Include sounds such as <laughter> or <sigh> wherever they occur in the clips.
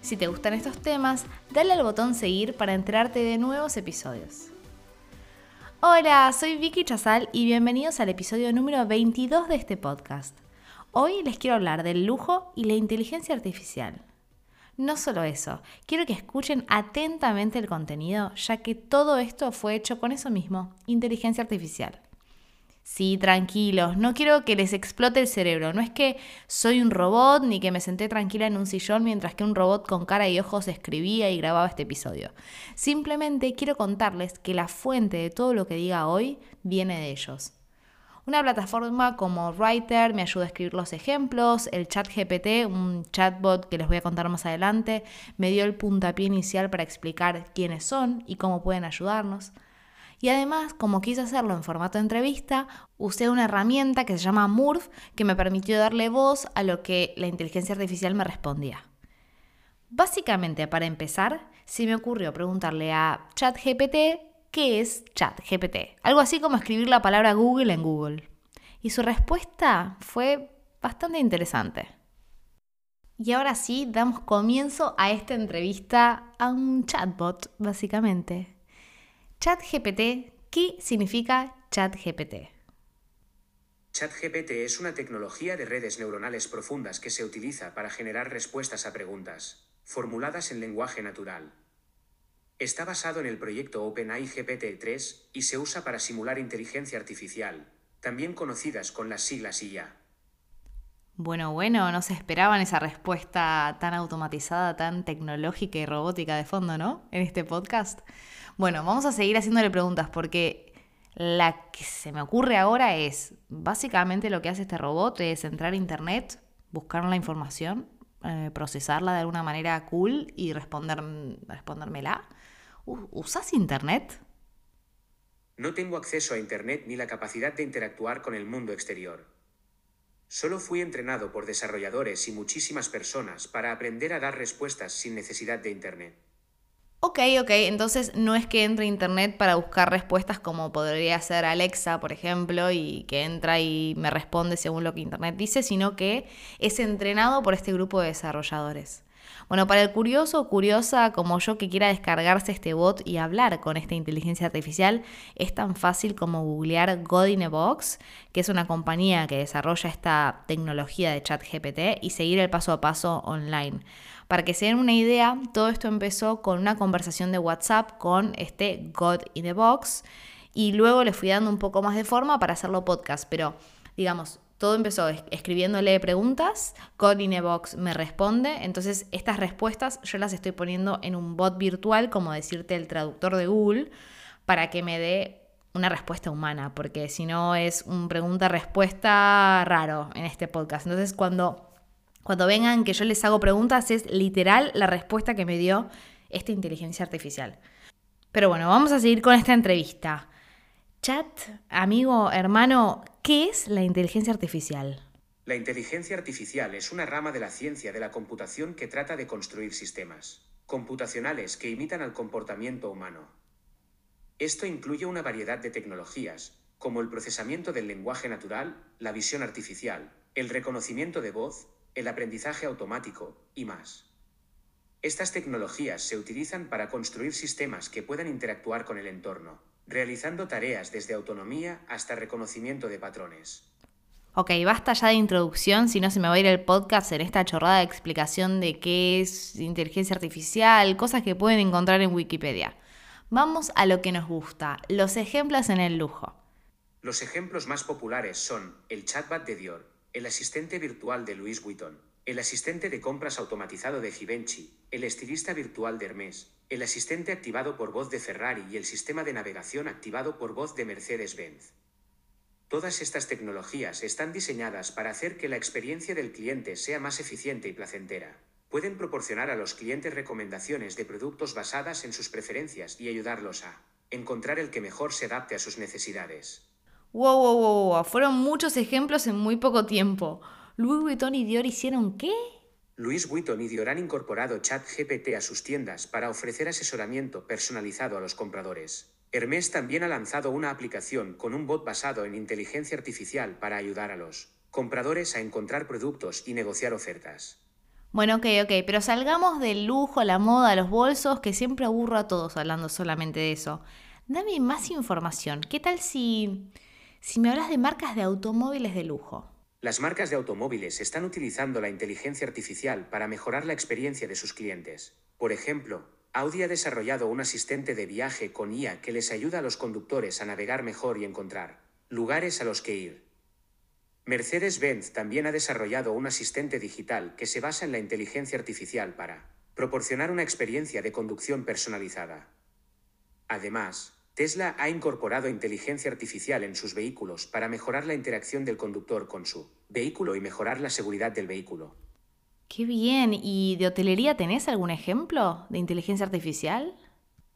Si te gustan estos temas, dale al botón seguir para enterarte de nuevos episodios. Hola, soy Vicky Chazal y bienvenidos al episodio número 22 de este podcast. Hoy les quiero hablar del lujo y la inteligencia artificial. No solo eso, quiero que escuchen atentamente el contenido, ya que todo esto fue hecho con eso mismo, inteligencia artificial. Sí, tranquilos, no quiero que les explote el cerebro. No es que soy un robot ni que me senté tranquila en un sillón mientras que un robot con cara y ojos escribía y grababa este episodio. Simplemente quiero contarles que la fuente de todo lo que diga hoy viene de ellos. Una plataforma como Writer me ayuda a escribir los ejemplos, el chat GPT, un chatbot que les voy a contar más adelante, me dio el puntapié inicial para explicar quiénes son y cómo pueden ayudarnos. Y además, como quise hacerlo en formato de entrevista, usé una herramienta que se llama Murph que me permitió darle voz a lo que la inteligencia artificial me respondía. Básicamente, para empezar, se me ocurrió preguntarle a ChatGPT qué es ChatGPT. Algo así como escribir la palabra Google en Google. Y su respuesta fue bastante interesante. Y ahora sí, damos comienzo a esta entrevista a un chatbot, básicamente. ChatGPT, ¿qué significa ChatGPT? ChatGPT es una tecnología de redes neuronales profundas que se utiliza para generar respuestas a preguntas, formuladas en lenguaje natural. Está basado en el proyecto OpenAI GPT-3 y se usa para simular inteligencia artificial, también conocidas con las siglas IA. Bueno, bueno, no se esperaban esa respuesta tan automatizada, tan tecnológica y robótica de fondo, ¿no? En este podcast. Bueno, vamos a seguir haciéndole preguntas porque la que se me ocurre ahora es, básicamente lo que hace este robot es entrar a internet, buscar la información, eh, procesarla de alguna manera cool y responder, respondérmela. ¿Usas internet? No tengo acceso a internet ni la capacidad de interactuar con el mundo exterior. Solo fui entrenado por desarrolladores y muchísimas personas para aprender a dar respuestas sin necesidad de internet. Ok, ok, entonces no es que entre a internet para buscar respuestas como podría ser Alexa, por ejemplo, y que entra y me responde según lo que internet dice, sino que es entrenado por este grupo de desarrolladores. Bueno, para el curioso o curiosa como yo que quiera descargarse este bot y hablar con esta inteligencia artificial, es tan fácil como googlear God in a Box, que es una compañía que desarrolla esta tecnología de chat GPT, y seguir el paso a paso online. Para que se den una idea, todo esto empezó con una conversación de WhatsApp con este God in the Box y luego le fui dando un poco más de forma para hacerlo podcast, pero digamos, todo empezó escribiéndole preguntas, Box me responde, entonces estas respuestas yo las estoy poniendo en un bot virtual, como decirte el traductor de Google, para que me dé una respuesta humana, porque si no es un pregunta-respuesta raro en este podcast. Entonces cuando cuando vengan que yo les hago preguntas, es literal la respuesta que me dio esta inteligencia artificial. Pero bueno, vamos a seguir con esta entrevista. Chat, amigo, hermano, ¿qué es la inteligencia artificial? La inteligencia artificial es una rama de la ciencia de la computación que trata de construir sistemas computacionales que imitan al comportamiento humano. Esto incluye una variedad de tecnologías, como el procesamiento del lenguaje natural, la visión artificial, el reconocimiento de voz, el aprendizaje automático, y más. Estas tecnologías se utilizan para construir sistemas que puedan interactuar con el entorno, realizando tareas desde autonomía hasta reconocimiento de patrones. Ok, basta ya de introducción, si no se me va a ir el podcast en esta chorrada de explicación de qué es inteligencia artificial, cosas que pueden encontrar en Wikipedia. Vamos a lo que nos gusta, los ejemplos en el lujo. Los ejemplos más populares son el chatbot de Dior, el asistente virtual de Louis Vuitton, el asistente de compras automatizado de Givenchy, el estilista virtual de Hermès, el asistente activado por voz de Ferrari y el sistema de navegación activado por voz de Mercedes-Benz. Todas estas tecnologías están diseñadas para hacer que la experiencia del cliente sea más eficiente y placentera. Pueden proporcionar a los clientes recomendaciones de productos basadas en sus preferencias y ayudarlos a encontrar el que mejor se adapte a sus necesidades. Wow, wow, wow, wow. Fueron muchos ejemplos en muy poco tiempo. Louis Vuitton y Dior hicieron qué? Louis Vuitton y Dior han incorporado ChatGPT a sus tiendas para ofrecer asesoramiento personalizado a los compradores. Hermès también ha lanzado una aplicación con un bot basado en inteligencia artificial para ayudar a los compradores a encontrar productos y negociar ofertas. Bueno, ok, ok, pero salgamos del lujo, la moda, los bolsos, que siempre aburro a todos hablando solamente de eso. Dame más información. ¿Qué tal si, si me hablas de marcas de automóviles de lujo? Las marcas de automóviles están utilizando la inteligencia artificial para mejorar la experiencia de sus clientes. Por ejemplo, Audi ha desarrollado un asistente de viaje con IA que les ayuda a los conductores a navegar mejor y encontrar lugares a los que ir. Mercedes-Benz también ha desarrollado un asistente digital que se basa en la inteligencia artificial para proporcionar una experiencia de conducción personalizada. Además, Tesla ha incorporado inteligencia artificial en sus vehículos para mejorar la interacción del conductor con su vehículo y mejorar la seguridad del vehículo. Qué bien. ¿Y de hotelería tenés algún ejemplo de inteligencia artificial?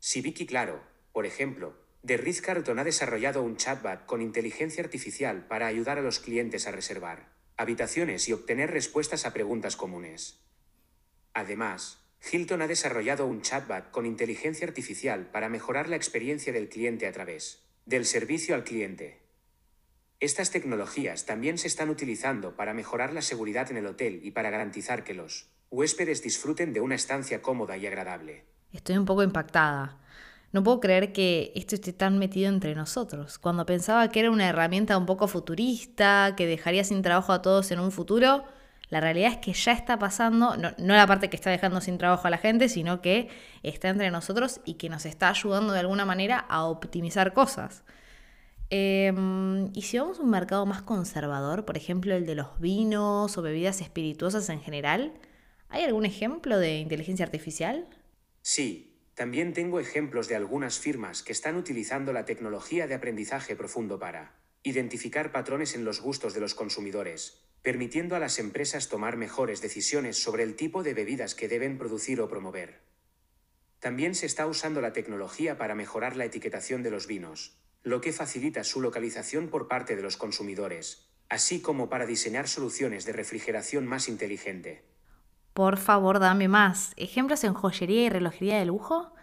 Sí, Vicky, claro. Por ejemplo, The Ritz Carlton ha desarrollado un chatbot con inteligencia artificial para ayudar a los clientes a reservar habitaciones y obtener respuestas a preguntas comunes. Además, Hilton ha desarrollado un chatbot con inteligencia artificial para mejorar la experiencia del cliente a través del servicio al cliente. Estas tecnologías también se están utilizando para mejorar la seguridad en el hotel y para garantizar que los huéspedes disfruten de una estancia cómoda y agradable. Estoy un poco impactada. No puedo creer que esto esté tan metido entre nosotros. Cuando pensaba que era una herramienta un poco futurista, que dejaría sin trabajo a todos en un futuro, la realidad es que ya está pasando, no, la parte que está dejando sin trabajo a la gente, sino que está entre nosotros y que nos está ayudando de alguna manera a optimizar cosas. Em, y si vamos a un mercado más conservador, por ejemplo el de los vinos o bebidas espirituosas en general, ¿hay algún ejemplo de inteligencia artificial? Sí, también tengo ejemplos de algunas firmas que están utilizando la tecnología de aprendizaje profundo para identificar patrones en los gustos de los consumidores, permitiendo a las empresas tomar mejores decisiones sobre el tipo de bebidas que deben producir o promover. También se está usando la tecnología para mejorar la etiquetación de los vinos, lo que facilita su localización por parte de los consumidores, así como para diseñar soluciones de refrigeración más inteligente. Por favor, dame más. ¿Ejemplos en joyería y relojería de lujo?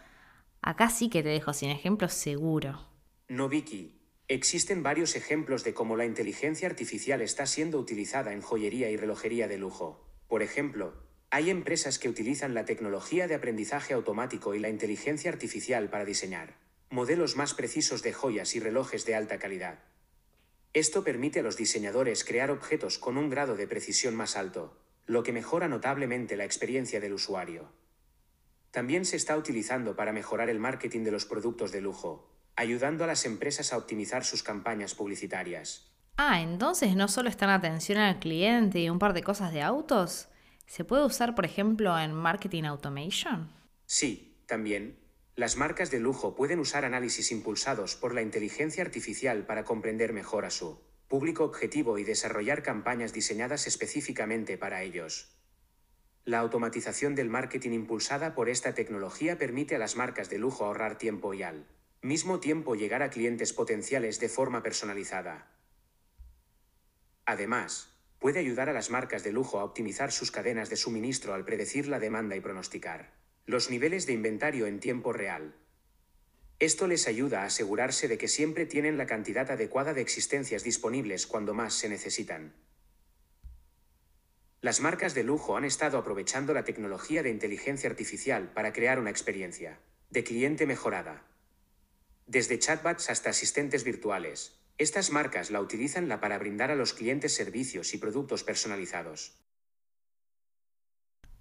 Acá sí que te dejo sin ejemplos seguro. No, Vicky. Existen varios ejemplos de cómo la inteligencia artificial está siendo utilizada en joyería y relojería de lujo. Por ejemplo, hay empresas que utilizan la tecnología de aprendizaje automático y la inteligencia artificial para diseñar modelos más precisos de joyas y relojes de alta calidad. Esto permite a los diseñadores crear objetos con un grado de precisión más alto, lo que mejora notablemente la experiencia del usuario. También se está utilizando para mejorar el marketing de los productos de lujo, ayudando a las empresas a optimizar sus campañas publicitarias. Ah, entonces no solo está en atención al cliente y un par de cosas de autos. ¿Se puede usar, por ejemplo, en marketing automation? Sí, también, las marcas de lujo pueden usar análisis impulsados por la inteligencia artificial para comprender mejor a su público objetivo y desarrollar campañas diseñadas específicamente para ellos. La automatización del marketing impulsada por esta tecnología permite a las marcas de lujo ahorrar tiempo y al mismo tiempo llegar a clientes potenciales de forma personalizada. Además, puede ayudar a las marcas de lujo a optimizar sus cadenas de suministro al predecir la demanda y pronosticar los niveles de inventario en tiempo real. Esto les ayuda a asegurarse de que siempre tienen la cantidad adecuada de existencias disponibles cuando más se necesitan. Las marcas de lujo han estado aprovechando la tecnología de inteligencia artificial para crear una experiencia de cliente mejorada. Desde chatbots hasta asistentes virtuales, estas marcas la utilizan para brindar a los clientes servicios y productos personalizados.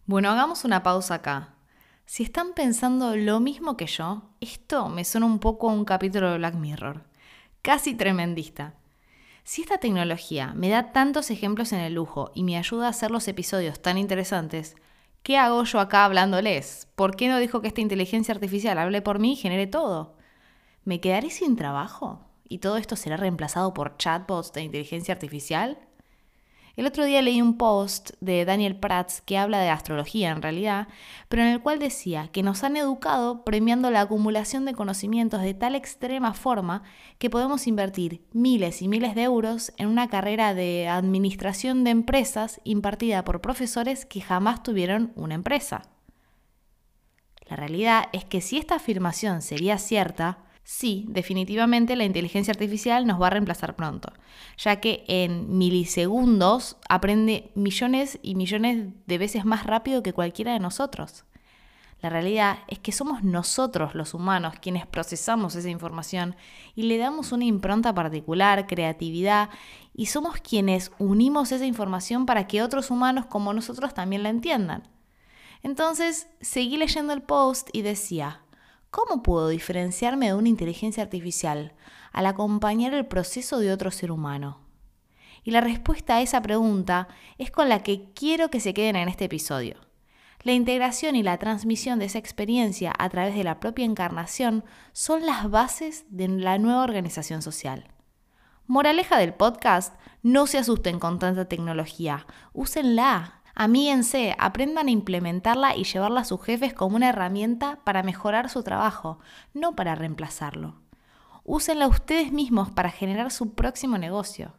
Bueno, hagamos una pausa acá. Si están pensando lo mismo que yo, esto me suena un poco a un capítulo de Black Mirror. Casi tremendista. Si esta tecnología me da tantos ejemplos en el lujo y me ayuda a hacer los episodios tan interesantes, ¿qué hago yo acá hablándoles? ¿Por qué no dijo que esta inteligencia artificial hable por mí y genere todo? ¿Me quedaré sin trabajo? ¿Y todo esto será reemplazado por chatbots de inteligencia artificial? El otro día leí un post de Daniel Prats que habla de astrología en realidad, pero en el cual decía que nos han educado premiando la acumulación de conocimientos de tal extrema forma que podemos invertir miles y miles de euros en una carrera de administración de empresas impartida por profesores que jamás tuvieron una empresa. La realidad es que si esta afirmación sería cierta, sí, definitivamente la inteligencia artificial nos va a reemplazar pronto, ya que en milisegundos aprende millones y millones de veces más rápido que cualquiera de nosotros. La realidad es que somos nosotros los humanos quienes procesamos esa información y le damos una impronta particular, creatividad, y somos quienes unimos esa información para que otros humanos como nosotros también la entiendan. Entonces seguí leyendo el post y decía, ¿cómo puedo diferenciarme de una inteligencia artificial al acompañar el proceso de otro ser humano? Y la respuesta a esa pregunta es con la que quiero que se queden en este episodio. La integración y la transmisión de esa experiencia a través de la propia encarnación son las bases de la nueva organización social. Moraleja del podcast, no se asusten con tanta tecnología, úsenla, Amíguense, aprendan a implementarla y llevarla a sus jefes como una herramienta para mejorar su trabajo, no para reemplazarlo. Úsenla ustedes mismos para generar su próximo negocio.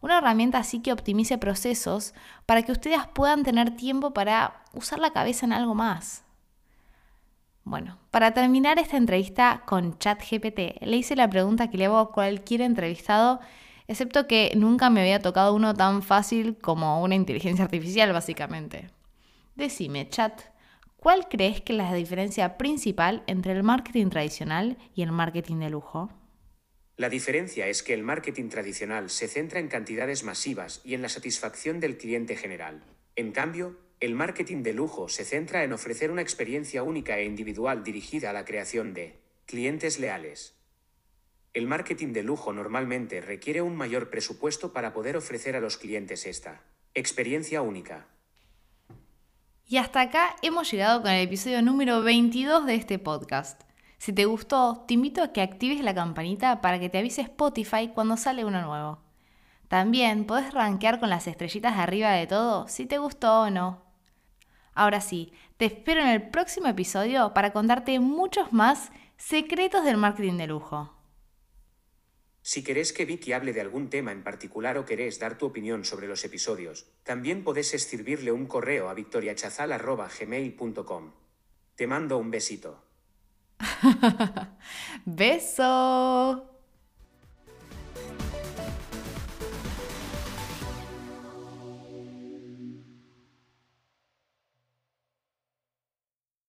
Una herramienta así que optimice procesos para que ustedes puedan tener tiempo para usar la cabeza en algo más. Bueno, para terminar esta entrevista con ChatGPT, le hice la pregunta que le hago a cualquier entrevistado excepto que nunca me había tocado uno tan fácil como una inteligencia artificial, básicamente. Decime, chat, ¿cuál crees que es la diferencia principal entre el marketing tradicional y el marketing de lujo? La diferencia es que el marketing tradicional se centra en cantidades masivas y en la satisfacción del cliente general. En cambio, el marketing de lujo se centra en ofrecer una experiencia única e individual dirigida a la creación de clientes leales. El marketing de lujo normalmente requiere un mayor presupuesto para poder ofrecer a los clientes esta experiencia única. Y hasta acá hemos llegado con el episodio número 22 de este podcast. Si te gustó, te invito a que actives la campanita para que te avise Spotify cuando sale uno nuevo. También podés rankear con las estrellitas de arriba de todo si te gustó o no. Ahora sí, te espero en el próximo episodio para contarte muchos más secretos del marketing de lujo. Si querés que Vicky hable de algún tema en particular o querés dar tu opinión sobre los episodios, también podés escribirle un correo a victoriachazal.gmail.com. Te mando un besito. <laughs> Beso.